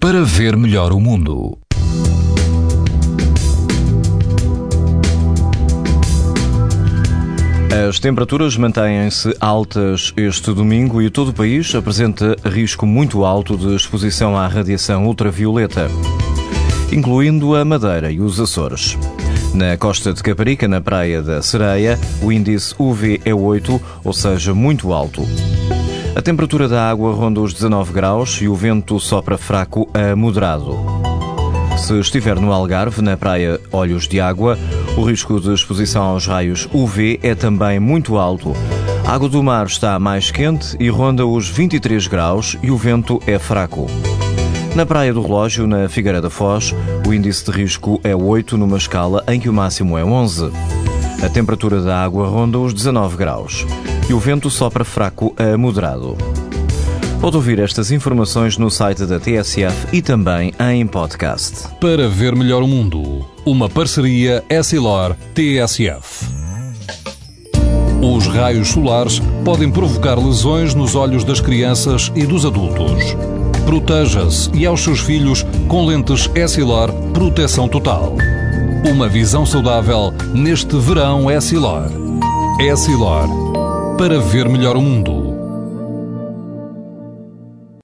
para ver melhor o mundo. As temperaturas mantêm-se altas este domingo e todo o país apresenta risco muito alto de exposição à radiação ultravioleta, incluindo a Madeira e os Açores. Na costa de Caparica, na praia da Sereia, o índice UV é 8, ou seja, muito alto. A temperatura da água ronda os 19 graus e o vento sopra fraco a moderado. Se estiver no Algarve, na praia Olhos de Água, o risco de exposição aos raios UV é também muito alto. A água do mar está mais quente e ronda os 23 graus e o vento é fraco. Na Praia do Relógio, na Figueira da Foz, o índice de risco é 8 numa escala em que o máximo é 11. A temperatura da água ronda os 19 graus e o vento sopra fraco a moderado. Pode ouvir estas informações no site da TSF e também em podcast. Para ver melhor o mundo, uma parceria Essilor-TSF. Os raios solares podem provocar lesões nos olhos das crianças e dos adultos. Proteja-se e aos seus filhos com lentes Essilor Proteção Total. Uma visão saudável neste verão Essilor. Essilor. Para ver melhor o mundo.